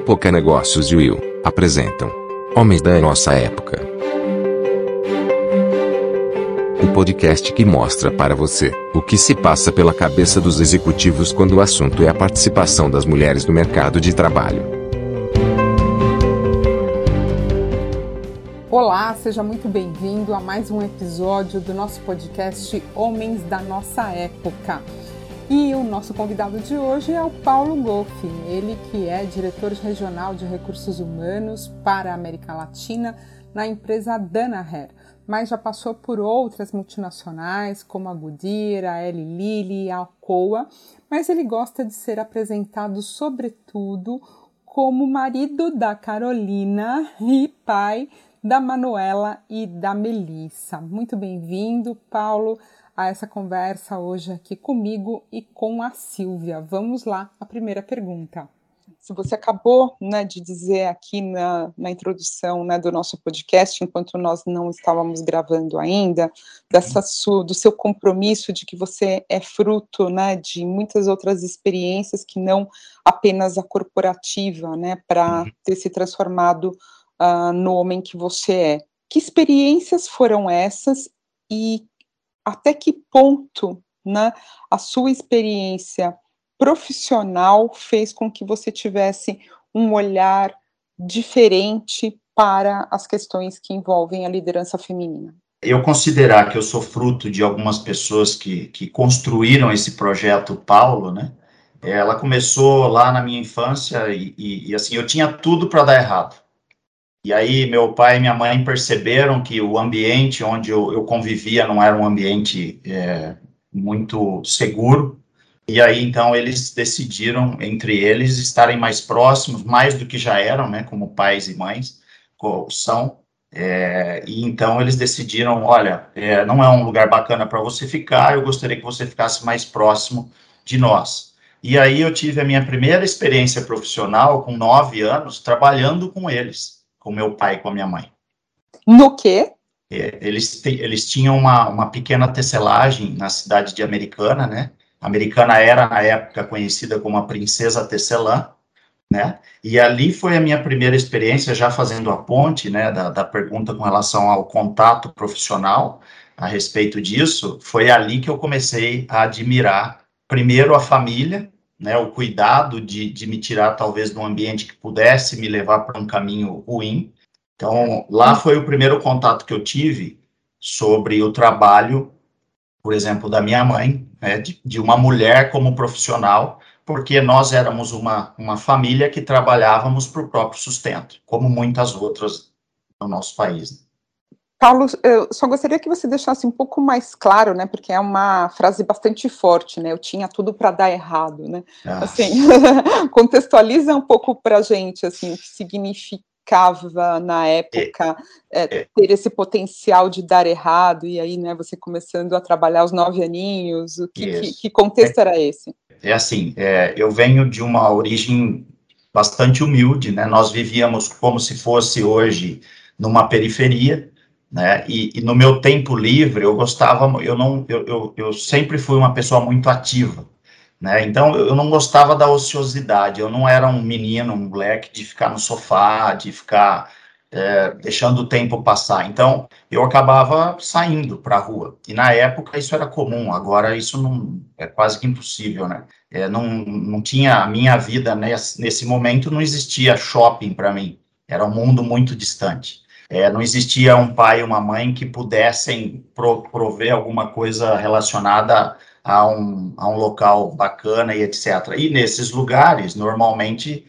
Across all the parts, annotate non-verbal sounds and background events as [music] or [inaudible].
Época Negócios e Will apresentam Homens da Nossa Época. O podcast que mostra para você o que se passa pela cabeça dos executivos quando o assunto é a participação das mulheres no mercado de trabalho. Olá, seja muito bem-vindo a mais um episódio do nosso podcast Homens da Nossa Época. E o nosso convidado de hoje é o Paulo Golfi, ele que é diretor regional de recursos humanos para a América Latina na empresa Danaher, mas já passou por outras multinacionais como a Goodyear, a Eli Lilly a Alcoa, mas ele gosta de ser apresentado sobretudo como marido da Carolina e pai da Manuela e da Melissa. Muito bem-vindo, Paulo a essa conversa hoje aqui comigo e com a Silvia. Vamos lá, a primeira pergunta. Se você acabou né, de dizer aqui na, na introdução né, do nosso podcast, enquanto nós não estávamos gravando ainda, dessa sua, do seu compromisso de que você é fruto né, de muitas outras experiências que não apenas a corporativa, né, para uhum. ter se transformado uh, no homem que você é. Que experiências foram essas e até que ponto né, a sua experiência profissional fez com que você tivesse um olhar diferente para as questões que envolvem a liderança feminina? Eu considerar que eu sou fruto de algumas pessoas que, que construíram esse projeto Paulo, né? Ela começou lá na minha infância e, e, e assim, eu tinha tudo para dar errado. E aí meu pai e minha mãe perceberam que o ambiente onde eu, eu convivia não era um ambiente é, muito seguro. E aí então eles decidiram entre eles estarem mais próximos, mais do que já eram, né, como pais e mães são. É, e então eles decidiram, olha, é, não é um lugar bacana para você ficar. Eu gostaria que você ficasse mais próximo de nós. E aí eu tive a minha primeira experiência profissional com nove anos trabalhando com eles com meu pai e com a minha mãe. No quê? É, eles, eles tinham uma, uma pequena tecelagem na cidade de Americana, né? Americana era, na época, conhecida como a Princesa Tecelã, né? E ali foi a minha primeira experiência, já fazendo a ponte, né, da, da pergunta com relação ao contato profissional a respeito disso, foi ali que eu comecei a admirar, primeiro, a família, né, o cuidado de, de me tirar talvez de um ambiente que pudesse me levar para um caminho ruim. Então, lá foi o primeiro contato que eu tive sobre o trabalho, por exemplo, da minha mãe, né, de, de uma mulher como profissional, porque nós éramos uma, uma família que trabalhávamos para o próprio sustento, como muitas outras no nosso país. Paulo, eu só gostaria que você deixasse um pouco mais claro, né? Porque é uma frase bastante forte, né? Eu tinha tudo para dar errado, né? Ah. Assim, [laughs] contextualiza um pouco para a gente, assim, o que significava na época é, é, ter esse potencial de dar errado e aí, né? Você começando a trabalhar aos nove aninhos, o que, que, que contexto é, era esse? É assim, é, eu venho de uma origem bastante humilde, né? Nós vivíamos como se fosse hoje numa periferia né? E, e, no meu tempo livre eu gostava, eu não, eu, eu, eu, sempre fui uma pessoa muito ativa, né? Então eu não gostava da ociosidade, eu não era um menino, um moleque de ficar no sofá, de ficar é, deixando o tempo passar. Então eu acabava saindo para a rua. E na época isso era comum. Agora isso não é quase que impossível, né? É, não, não tinha a minha vida nesse, nesse momento não existia shopping para mim. Era um mundo muito distante. É, não existia um pai e uma mãe que pudessem pro, prover alguma coisa relacionada a um, a um local bacana e etc. E nesses lugares, normalmente,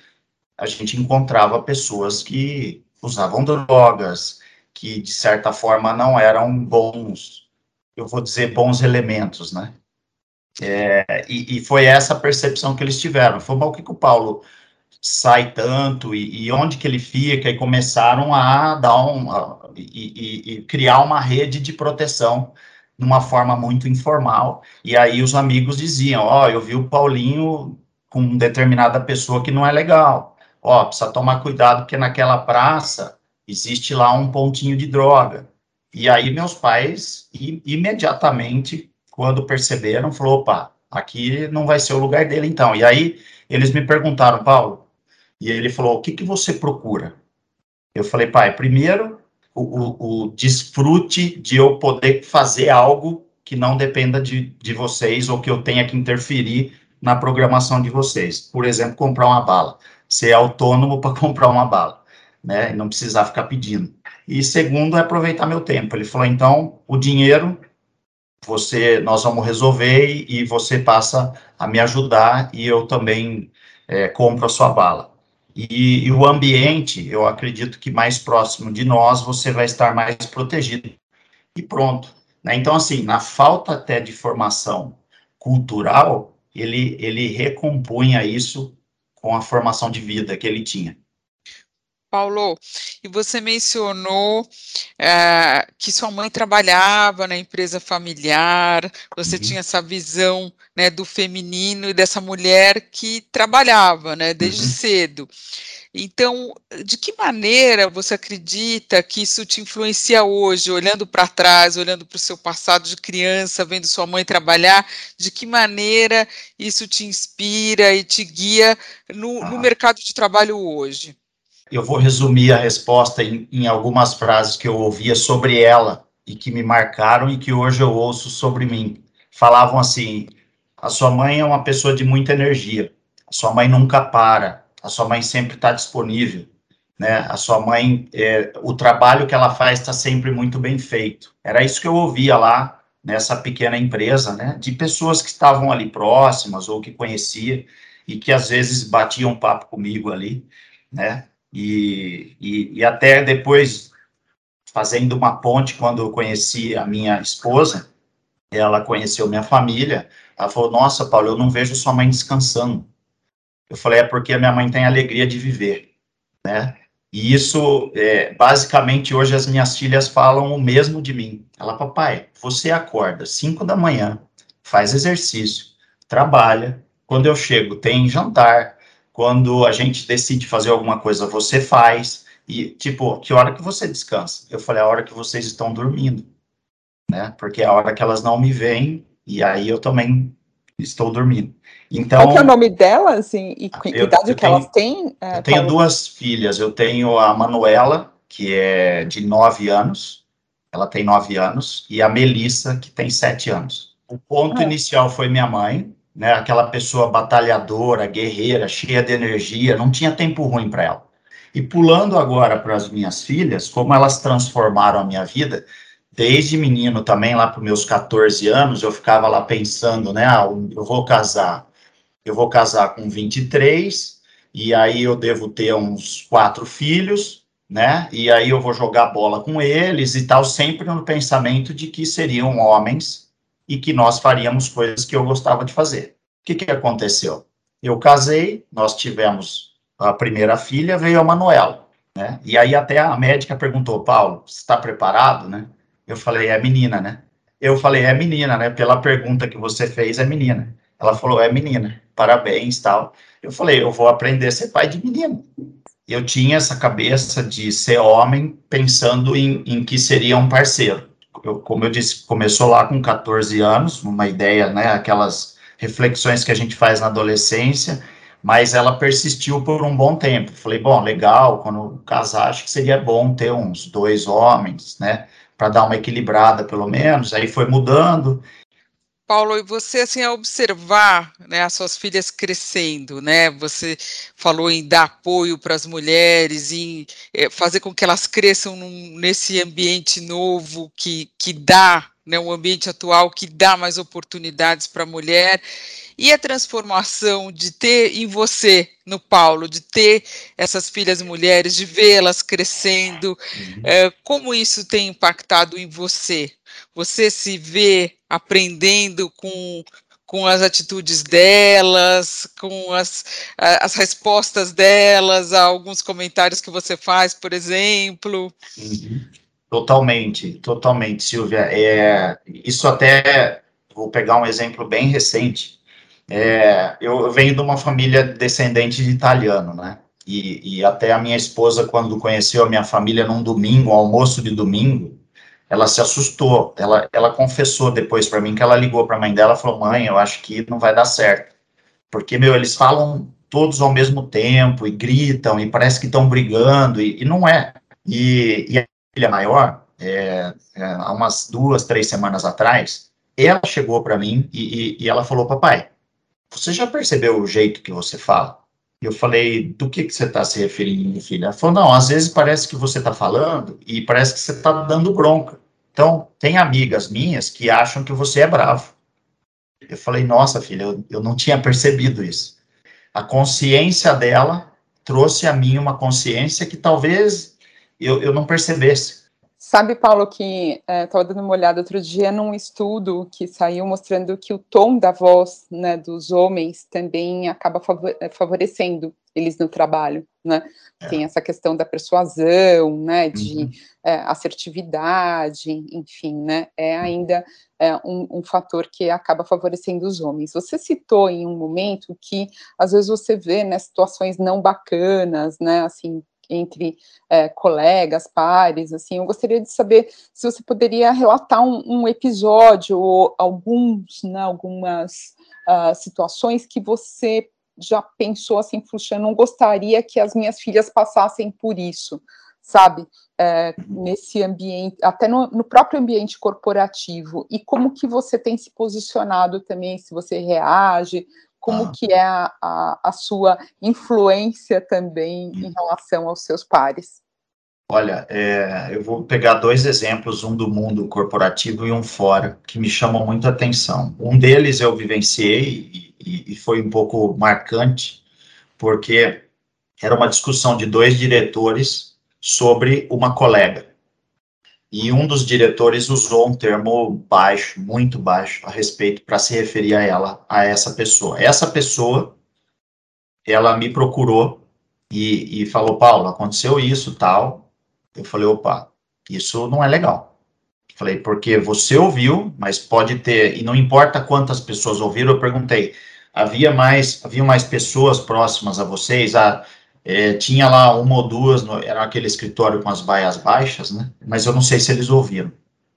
a gente encontrava pessoas que usavam drogas, que de certa forma não eram bons, eu vou dizer bons elementos, né? É, e, e, foi essa percepção que eles tiveram. Foi o que, que o Paulo sai tanto e, e, onde que ele fica e começaram a dar um a, e, e, criar uma rede de proteção de uma forma muito informal. E aí os amigos diziam ó oh, eu vi o Paulinho com determinada pessoa que não é legal. Ó oh, precisa tomar cuidado porque naquela praça existe lá um pontinho de droga. E aí meus pais imediatamente quando perceberam falou opa aqui não vai ser o lugar dele então. E aí eles me perguntaram Paulo E ele falou: O que, que você procura? Eu falei, pai, primeiro, o, o, o desfrute de eu poder fazer algo que não dependa de, de vocês ou que eu tenha que interferir na programação de vocês. Por exemplo, comprar uma bala. Ser autônomo [laughs] para comprar uma bala, né? E não precisar ficar pedindo. E segundo, é aproveitar meu tempo. Ele falou, então, o dinheiro você, nós vamos resolver e você passa a me ajudar e eu também é, compro a sua bala. E, e, o ambiente, eu acredito que mais próximo de nós você vai estar mais protegido. E pronto. Né? Então, assim, na falta até de formação cultural, ele, ele recompunha isso com a formação de vida que ele tinha. Paulo, e você mencionou é, que sua mãe trabalhava na empresa familiar, você uhum. tinha essa visão né, do feminino e dessa mulher que trabalhava né, desde uhum. cedo. Então, de que maneira você acredita que isso te influencia hoje, olhando para trás, olhando para o seu passado de criança, vendo sua mãe trabalhar, de que maneira isso te inspira e te guia no, ah. no mercado de trabalho hoje? Eu vou resumir a resposta em, em, algumas frases que eu ouvia sobre ela e que me marcaram e que hoje eu ouço sobre mim. Falavam assim: a sua mãe é uma pessoa de muita energia, a sua mãe nunca para, a sua mãe sempre está disponível, né? A sua mãe, é, o trabalho que ela faz está sempre muito bem feito. Era isso que eu ouvia lá nessa pequena empresa, né? De pessoas que estavam ali próximas ou que conhecia e que às vezes batiam papo comigo ali, né? E, e, e até depois, fazendo uma ponte, quando eu conheci a minha esposa, ela conheceu minha família, ela falou, nossa, Paulo, eu não vejo sua mãe descansando. Eu falei, é porque a minha mãe tem alegria de viver, né? E isso, é, basicamente, hoje as minhas filhas falam o mesmo de mim. Ela, papai, você acorda 5 da manhã, faz exercício, trabalha, quando eu chego tem jantar, quando a gente decide fazer alguma coisa, você faz. E, tipo, que hora que você descansa? Eu falei, a hora que vocês estão dormindo, né? Porque é a hora que elas não me veem, e aí eu também estou dormindo. Então, Qual é o nome delas, assim, e que eu, idade eu que tenho, elas têm? É, eu tenho duas filhas, eu tenho a Manuela, que é de nove anos, ela tem nove anos, e a Melissa, que tem sete anos. O ponto ah. inicial foi minha mãe, né, aquela pessoa batalhadora, guerreira, cheia de energia, não tinha tempo ruim para ela. E pulando agora para as minhas filhas, como elas transformaram a minha vida, desde menino também, lá para meus 14 anos, eu ficava lá pensando, né, ah, eu vou casar, eu vou casar com 23, e aí eu devo ter uns quatro filhos, né, e aí eu vou jogar bola com eles e tal, sempre no pensamento de que seriam homens e que nós faríamos coisas que eu gostava de fazer. O que, que aconteceu? Eu casei, nós tivemos a primeira filha, veio a Manuela, né? E aí até a médica perguntou, Paulo, você está preparado, né? Eu falei, é menina, né? Eu falei, é menina, né? Pela pergunta que você fez, é menina. Ela falou, é menina, parabéns, tal. Eu falei, eu vou aprender a ser pai de menino. Eu tinha essa cabeça de ser homem pensando em, em que seria um parceiro eu, como eu disse, começou lá com 14 anos, uma ideia, né, aquelas reflexões que a gente faz na adolescência, mas ela persistiu por um bom tempo. Falei, bom, legal, quando casar, acho que seria bom ter uns dois homens, né, para dar uma equilibrada, pelo menos. Aí foi mudando, Paulo, e você assim a observar, né, as suas filhas crescendo, né? Você falou em dar apoio para as mulheres, em é, fazer com que elas cresçam num, nesse ambiente novo que que dá, né, um ambiente atual que dá mais oportunidades para a mulher e a transformação de ter em você, no Paulo, de ter essas filhas mulheres, de vê-las crescendo, é, como isso tem impactado em você? Você se vê aprendendo com, com as atitudes delas, com as, as respostas delas a alguns comentários que você faz, por exemplo? Uhum. Totalmente, totalmente, Silvia. É, isso até, vou pegar um exemplo bem recente. É, eu, eu venho de uma família descendente de italiano, né? E, e, até a minha esposa, quando conheceu a minha família num domingo, um almoço de domingo, ela se assustou. Ela, ela confessou depois para mim que ela ligou para a mãe dela e falou: Mãe, eu acho que não vai dar certo. Porque, meu, eles falam todos ao mesmo tempo e gritam e parece que estão brigando, e, e, não é. E, e a filha maior, é, é, há umas duas, três semanas atrás, ela chegou para mim e, e, e, ela falou: Papai, você já percebeu o jeito que você fala? Eu falei: Do que, que você está se referindo, filha? Ela falou: Não, às vezes parece que você está falando e parece que você está dando bronca. Então, tem amigas minhas que acham que você é bravo. Eu falei: Nossa, filha, eu, eu não tinha percebido isso. A consciência dela trouxe a mim uma consciência que talvez eu, eu não percebesse. Sabe, Paulo, que estava é, dando uma olhada outro dia num estudo que saiu mostrando que o tom da voz né, dos homens também acaba é, favorecendo eles no trabalho, né? É. Tem essa questão da persuasão, né, de uhum. é, assertividade, enfim, né? É ainda é, um, um, fator que acaba favorecendo os homens. Você citou em um momento que às vezes você vê né, situações não bacanas, né? Assim, entre é, colegas, pares, assim, eu gostaria de saber se você poderia relatar um, um episódio ou alguns, né, algumas uh, situações que você já pensou assim, puxa, eu não gostaria que as minhas filhas passassem por isso, sabe, é, nesse ambiente, até no, no, próprio ambiente corporativo, e como que você tem se posicionado também, se você reage, como ah. que é a, a, a, sua influência também em relação aos seus pares? Olha, é, eu vou pegar dois exemplos, um do mundo corporativo e um fora, que me chamam muito a atenção. Um deles eu vivenciei e, e foi um pouco marcante, porque era uma discussão de dois diretores sobre uma colega e um dos diretores usou um termo baixo, muito baixo, a respeito para se referir a ela, a essa pessoa. Essa pessoa, ela me procurou e, e falou, Paulo, aconteceu isso, tal. Eu falei, opa, isso não é legal. Falei, porque você ouviu, mas pode ter, e não importa quantas pessoas ouviram, eu perguntei, havia mais, havia mais pessoas próximas a vocês? Ah, é, tinha lá uma ou duas, no, era aquele escritório com as baias baixas, né? Mas eu não sei se eles ouviram.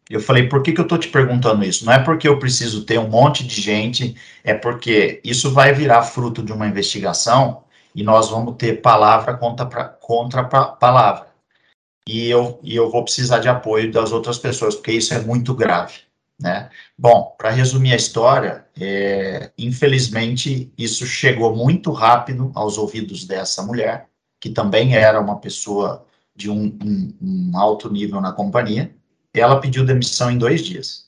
Eu falei, por que, que eu estou te perguntando isso? Não é porque eu preciso ter um monte de gente, é porque isso vai virar fruto de uma investigação e nós vamos ter palavra contra, pra, contra pra, palavra. E eu, e eu vou precisar de apoio das outras pessoas, porque isso é muito grave. Né? Bom, para resumir a história, é, infelizmente isso chegou muito rápido aos ouvidos dessa mulher, que também era uma pessoa de um, um, um alto nível na companhia. Ela pediu demissão em dois dias.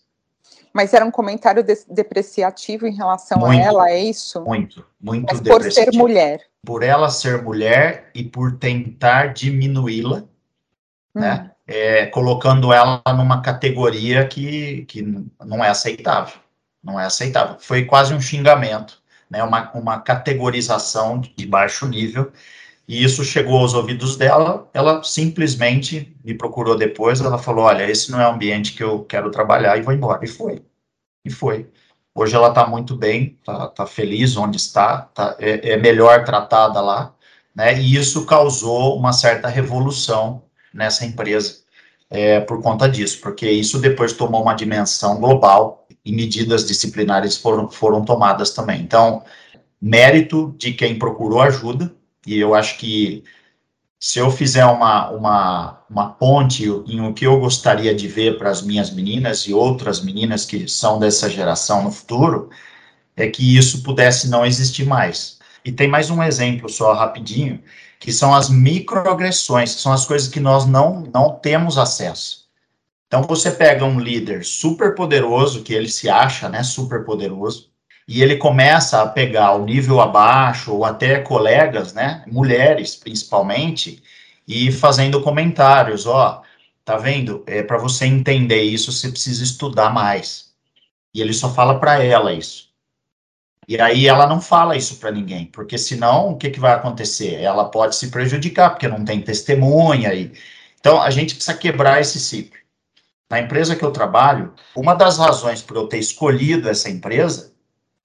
Mas era um comentário de depreciativo em relação muito, a ela, é isso? Muito, muito Mas por ser mulher. Por ela ser mulher e por tentar diminuí-la, né? É, colocando ela numa categoria que, que não é aceitável. Não é aceitável. Foi quase um xingamento, né, uma, uma categorização de baixo nível, e isso chegou aos ouvidos dela, ela simplesmente me procurou depois, ela falou, olha, esse não é o ambiente que eu quero trabalhar, e vou embora. E foi. E foi. Hoje ela está muito bem, está tá feliz onde está, tá, é, é melhor tratada lá, né, e isso causou uma certa revolução nessa empresa é, por conta disso, porque isso depois tomou uma dimensão global e medidas disciplinares foram, foram tomadas também. Então, mérito de quem procurou ajuda, e eu acho que se eu fizer uma, uma, uma ponte em o que eu gostaria de ver para as minhas meninas e outras meninas que são dessa geração no futuro, é que isso pudesse não existir mais. E tem mais um exemplo só rapidinho, que são as microagressões, que são as coisas que nós não, não temos acesso. Então você pega um líder super poderoso, que ele se acha, né, super poderoso, e ele começa a pegar o nível abaixo, ou até colegas, né, mulheres principalmente, e fazendo comentários, ó, tá vendo? É, para você entender isso, você precisa estudar mais. E ele só fala para ela isso. E aí ela não fala isso para ninguém, porque senão o que, que vai acontecer? Ela pode se prejudicar, porque não tem testemunha. E... Então a gente precisa quebrar esse ciclo. Na empresa que eu trabalho, uma das razões por eu ter escolhido essa empresa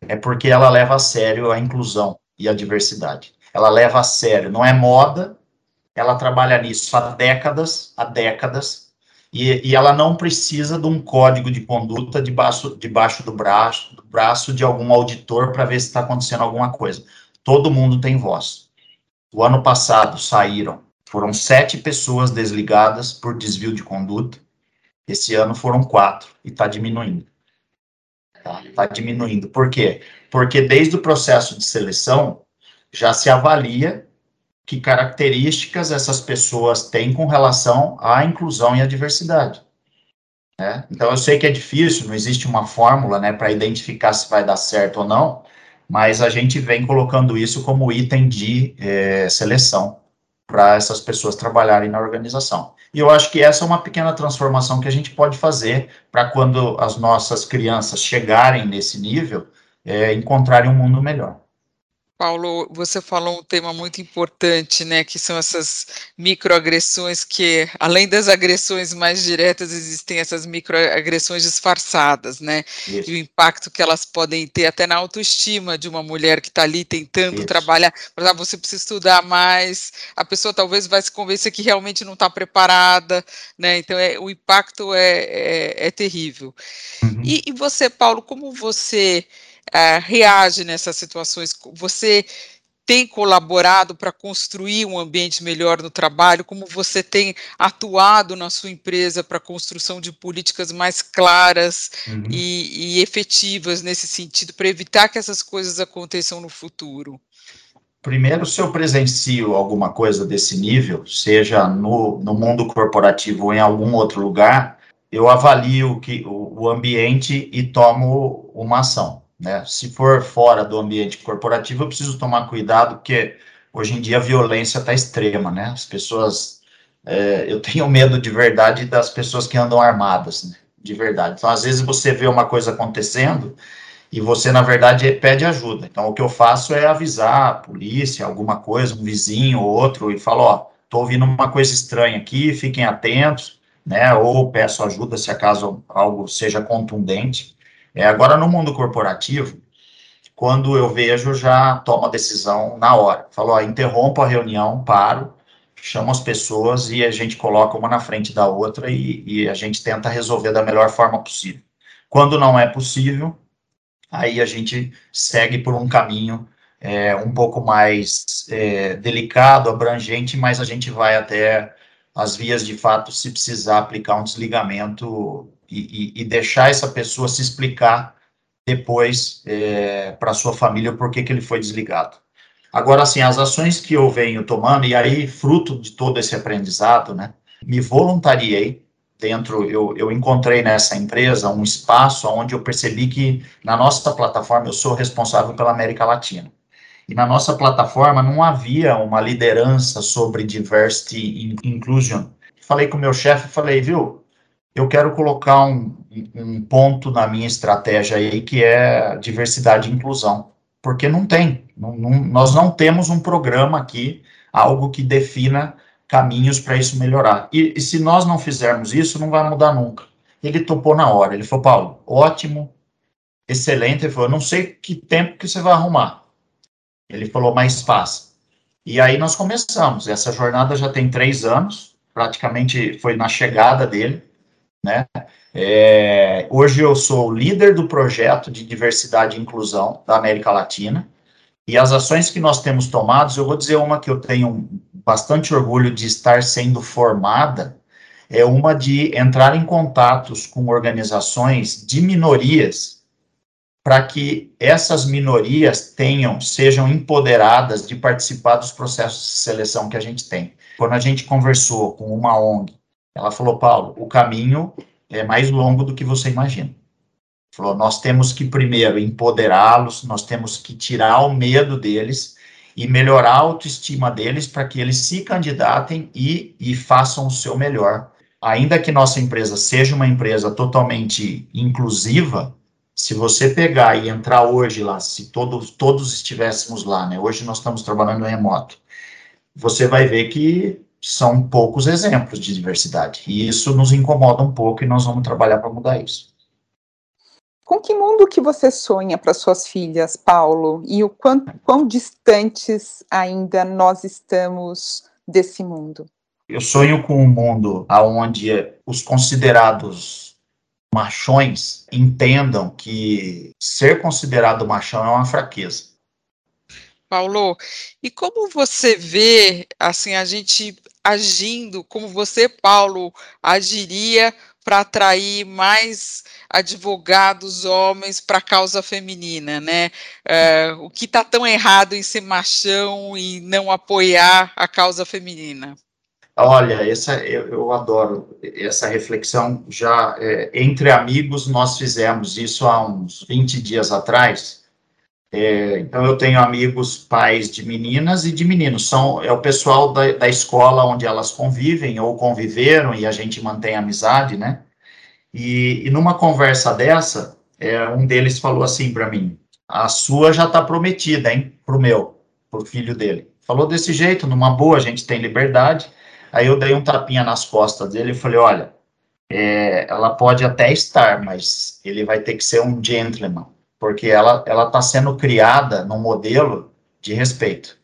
é porque ela leva a sério a inclusão e a diversidade. Ela leva a sério, não é moda, ela trabalha nisso há décadas, há décadas, e, e, ela não precisa de um código de conduta debaixo, debaixo do, braço, do braço de algum auditor para ver se está acontecendo alguma coisa. todo mundo tem voz. O ano passado saíram, foram sete pessoas desligadas por desvio de conduta. Esse ano foram quatro e está diminuindo. Está tá diminuindo. Por quê? Porque desde o processo de seleção já se avalia que características essas pessoas têm com relação à inclusão e à diversidade. Né? Então, eu sei que é difícil, não existe uma fórmula né, para identificar se vai dar certo ou não, mas a gente vem colocando isso como item de é, seleção para essas pessoas trabalharem na organização. E eu acho que essa é uma pequena transformação que a gente pode fazer para quando as nossas crianças chegarem nesse nível, é, encontrarem um mundo melhor. Paulo, você falou um tema muito importante, né, que são essas microagressões que, além das agressões mais diretas, existem essas microagressões disfarçadas, né, Isso. e o impacto que elas podem ter até na autoestima de uma mulher que está ali tentando Isso. trabalhar, por exemplo, você precisa estudar mais, a pessoa talvez vai se convencer que realmente não está preparada, né, então é, o impacto é, é, é terrível. Uhum. E, e você, Paulo, como você uh, reage nessas situações? Você tem colaborado para construir um ambiente melhor no trabalho? Como você tem atuado na sua empresa para a construção de políticas mais claras uhum. e, e efetivas nesse sentido, para evitar que essas coisas aconteçam no futuro? Primeiro, se eu presencio alguma coisa desse nível, seja no, no mundo corporativo ou em algum outro lugar, eu avalio que, o, o ambiente e tomo uma ação. Né? Se for fora do ambiente corporativo, eu preciso tomar cuidado, porque hoje em dia a violência está extrema, né? As pessoas. É, eu tenho medo de verdade das pessoas que andam armadas, né? de verdade. Então, às vezes, você vê uma coisa acontecendo e você, na verdade, pede ajuda. Então, o que eu faço é avisar a polícia, alguma coisa, um vizinho ou outro, e falo: Ó, tô ouvindo uma coisa estranha aqui, fiquem atentos, né? Ou peço ajuda se acaso algo seja contundente. É, agora, no mundo corporativo, quando eu vejo, já tomo a decisão na hora. Falo, interrompo a reunião, paro, chamo as pessoas e a gente coloca uma na frente da outra e, e a gente tenta resolver da melhor forma possível. Quando não é possível, aí a gente segue por um caminho é, um pouco mais é, delicado, abrangente, mas a gente vai até as vias de fato se precisar aplicar um desligamento e, e, e deixar essa pessoa se explicar depois é, para sua família por que, que ele foi desligado. Agora, assim, as ações que eu venho tomando, e aí, fruto de todo esse aprendizado, né, me voluntariei dentro, eu, eu encontrei nessa empresa um espaço onde eu percebi que na nossa plataforma eu sou responsável pela América Latina. E na nossa plataforma não havia uma liderança sobre diversity inclusion. Falei com o meu chefe, falei, viu, eu quero colocar um, um ponto na minha estratégia aí que é diversidade e inclusão, porque não tem, não, não, nós não temos um programa aqui, algo que defina caminhos para isso melhorar. E, e, se nós não fizermos isso, não vai mudar nunca. Ele topou na hora, ele falou, Paulo, ótimo, excelente, ele falou, não sei que tempo que você vai arrumar. Ele falou, mas faz. E aí nós começamos, essa jornada já tem três anos, praticamente foi na chegada dele, né? É, hoje eu sou líder do projeto de diversidade e inclusão da América Latina, e as ações que nós temos tomadas, eu vou dizer uma que eu tenho bastante orgulho de estar sendo formada, é uma de entrar em contatos com organizações de minorias, para que essas minorias tenham, sejam empoderadas de participar dos processos de seleção que a gente tem. Quando a gente conversou com uma ONG ela falou, Paulo, o caminho é mais longo do que você imagina. Falou, nós temos que primeiro empoderá-los, nós temos que tirar o medo deles e melhorar a autoestima deles para que eles se candidatem e, e façam o seu melhor. Ainda que nossa empresa seja uma empresa totalmente inclusiva, se você pegar e entrar hoje lá, se todos, todos estivéssemos lá, né? Hoje nós estamos trabalhando remoto, você vai ver que são poucos exemplos de diversidade. E isso nos incomoda um pouco e nós vamos trabalhar para mudar isso. Com que mundo que você sonha para suas filhas, Paulo? E o quão, quão distantes ainda nós estamos desse mundo? Eu sonho com um mundo onde os considerados machões entendam que ser considerado machão é uma fraqueza. Paulo, e como você vê, assim, a gente agindo, como você, Paulo, agiria para atrair mais advogados homens para a causa feminina, né? É, o que está tão errado em ser machão e não apoiar a causa feminina? Olha, essa eu, eu adoro essa reflexão. Já é, entre amigos nós fizemos isso há uns 20 dias atrás é, então, eu tenho amigos pais de meninas e de meninos, são, é o pessoal da, da escola onde elas convivem ou conviveram e a gente mantém amizade, né? E, e numa conversa dessa, é, um deles falou assim para mim: a sua já está prometida, hein, pro meu, pro filho dele. Falou desse jeito, numa boa, a gente tem liberdade. Aí eu dei um tapinha nas costas dele e falei: olha, é, ela pode até estar, mas ele vai ter que ser um gentleman porque ela ela está sendo criada num modelo de respeito.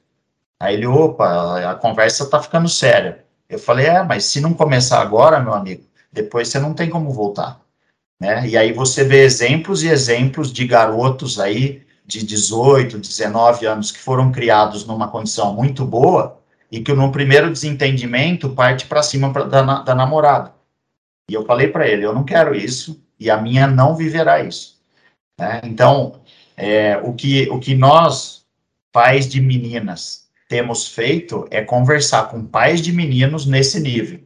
Aí ele, opa, a conversa está ficando séria. Eu falei, é, mas se não começar agora, meu amigo, depois você não tem como voltar. Né? E aí você vê exemplos e exemplos de garotos aí de 18, 19 anos que foram criados numa condição muito boa e que no primeiro desentendimento parte para cima pra, da, da namorada. E eu falei para ele, eu não quero isso e a minha não viverá isso. Né? Então, é, o, que, o que nós, pais de meninas, temos feito é conversar com pais de meninos nesse nível.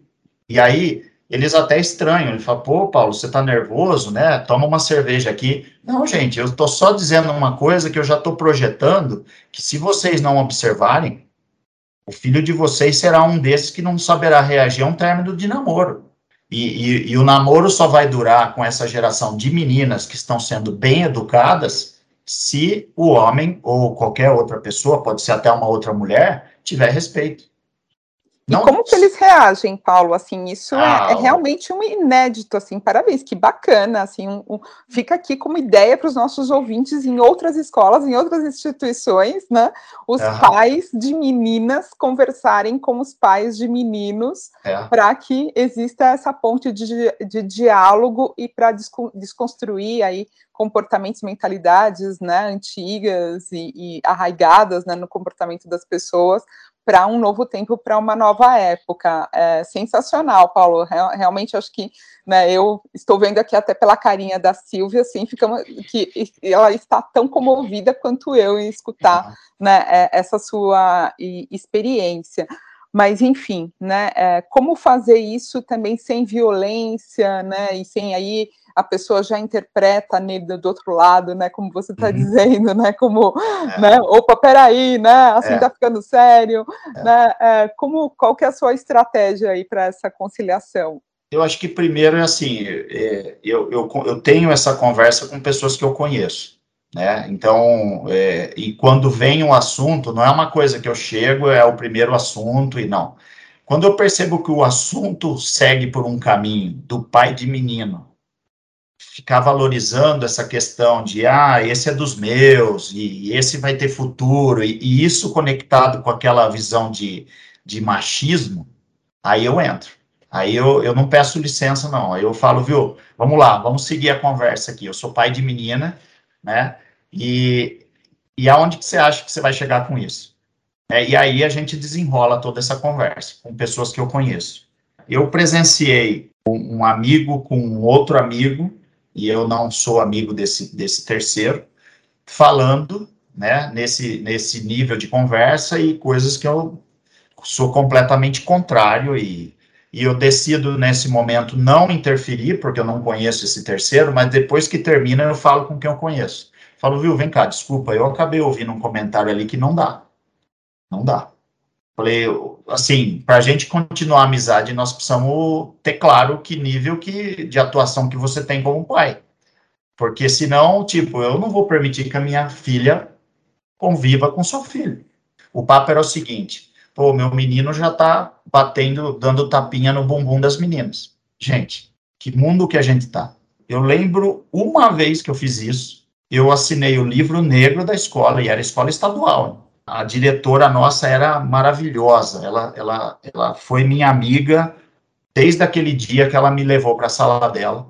E aí, eles até estranham, ele fala, pô, Paulo, você tá nervoso, né? Toma uma cerveja aqui. Não, gente, eu tô só dizendo uma coisa que eu já tô projetando, que se vocês não observarem, o filho de vocês será um desses que não saberá reagir a um término de namoro. E, e, e, o namoro só vai durar com essa geração de meninas que estão sendo bem educadas se o homem ou qualquer outra pessoa, pode ser até uma outra mulher, tiver respeito. E Não... como que eles reagem, Paulo? Assim, isso ah, é, é, realmente um inédito, assim, parabéns, que bacana, assim, um, um, fica aqui como ideia para os nossos ouvintes em outras escolas, em outras instituições, né? Os pais de meninas conversarem com os pais de meninos é. para que exista essa ponte de, de diálogo e para desconstruir aí comportamentos, mentalidades, né, antigas e, e arraigadas né, no comportamento das pessoas, para um novo tempo, para uma nova época. É sensacional, Paulo. Real, realmente acho que né, eu estou vendo aqui até pela carinha da Silvia, assim, ficamos, que ela está tão comovida quanto eu em escutar uhum. né, é, essa sua experiência. Mas, enfim, né, é, como fazer isso também sem violência, né, e sem aí a pessoa já interpreta nele do outro lado, né? Como você está uhum. dizendo, né? Como, é. né? Opa, peraí, né? Assim é. tá ficando sério, é. né? É, como, qual que é a sua estratégia aí para essa conciliação? Eu acho que primeiro é assim, é, eu, eu, eu tenho essa conversa com pessoas que eu conheço, né? Então, é, e quando vem um assunto, não é uma coisa que eu chego, é o primeiro assunto e não. Quando eu percebo que o assunto segue por um caminho do pai de menino, ficar valorizando essa questão de, ah, esse é dos meus, e, esse vai ter futuro, e, e, isso conectado com aquela visão de, de machismo, aí eu entro. Aí eu, eu não peço licença, não. Aí eu falo, viu, vamos lá, vamos seguir a conversa aqui. Eu sou pai de menina, né? E, e aonde que você acha que você vai chegar com isso? É, e aí a gente desenrola toda essa conversa com pessoas que eu conheço. Eu presenciei um amigo com outro amigo e eu não sou amigo desse, desse terceiro, falando né, nesse, nesse nível de conversa e coisas que eu sou completamente contrário e, e eu decido nesse momento não interferir, porque eu não conheço esse terceiro, mas depois que termina eu falo com quem eu conheço. Falo, viu, vem cá, desculpa, eu acabei ouvindo um comentário ali que não dá. Não dá. Falei, assim, para a gente continuar a amizade, nós precisamos ter claro que nível que, de atuação que você tem como pai. Porque senão, tipo, eu não vou permitir que a minha filha conviva com seu filho. O papo era o seguinte: pô, meu menino já tá batendo, dando tapinha no bumbum das meninas. Gente, que mundo que a gente tá. Eu lembro uma vez que eu fiz isso, eu assinei o livro negro da escola, e era escola estadual a diretora nossa era maravilhosa. Ela, ela, ela foi minha amiga desde aquele dia que ela me levou para a sala dela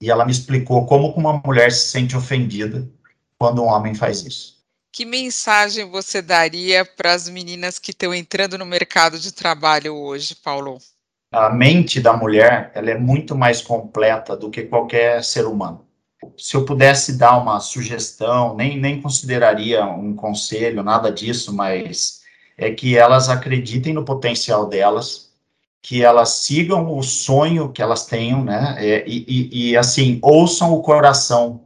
e ela me explicou como uma mulher se sente ofendida quando um homem faz isso. que mensagem você daria para as meninas que estão entrando no mercado de trabalho hoje, Paulo? A mente da mulher, ela é muito mais completa do que qualquer ser humano. Se eu pudesse dar uma sugestão, nem, nem consideraria um conselho, nada disso, mas é que elas acreditem no potencial delas, que elas sigam o sonho que elas tenham, né? É, e, e, e, assim, ouçam o coração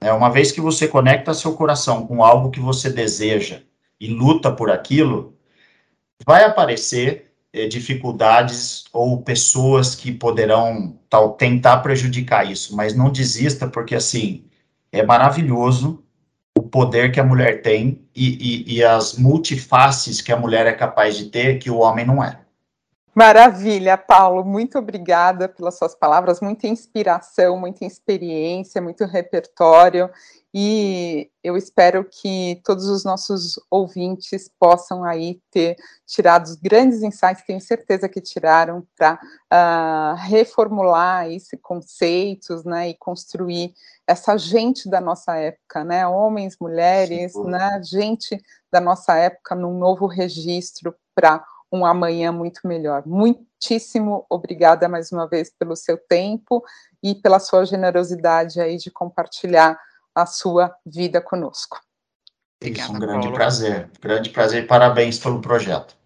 é, uma vez que você conecta seu coração com algo que você deseja e luta por aquilo, vai aparecer dificuldades ou pessoas que poderão tal, tentar prejudicar isso, mas não desista, porque assim é maravilhoso o poder que a mulher tem e, e, e as multifaces que a mulher é capaz de ter que o homem não é. Maravilha, Paulo, muito obrigada pelas suas palavras, muita inspiração, muita experiência, muito repertório, e eu espero que todos os nossos ouvintes possam aí ter tirado grandes insights, tenho certeza que tiraram, para uh, ah, reformular esses conceitos, né, e construir essa gente da nossa época, né, homens, mulheres, Sim, né, gente da nossa época num novo registro para um amanhã muito melhor. Muitíssimo obrigada mais uma vez pelo seu tempo e pela sua generosidade aí de compartilhar a sua vida conosco. Isso, um grande Paulo. prazer, grande prazer e parabéns pelo projeto.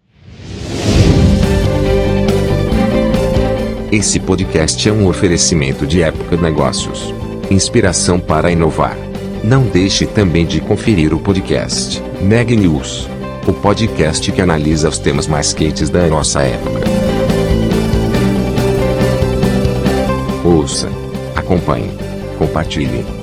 Esse podcast é um oferecimento de Época Negócios. Inspiração para inovar. Não deixe também de conferir o podcast Neg News o podcast que analisa os temas mais quentes da nossa época. Ouça, acompanhe, compartilhe.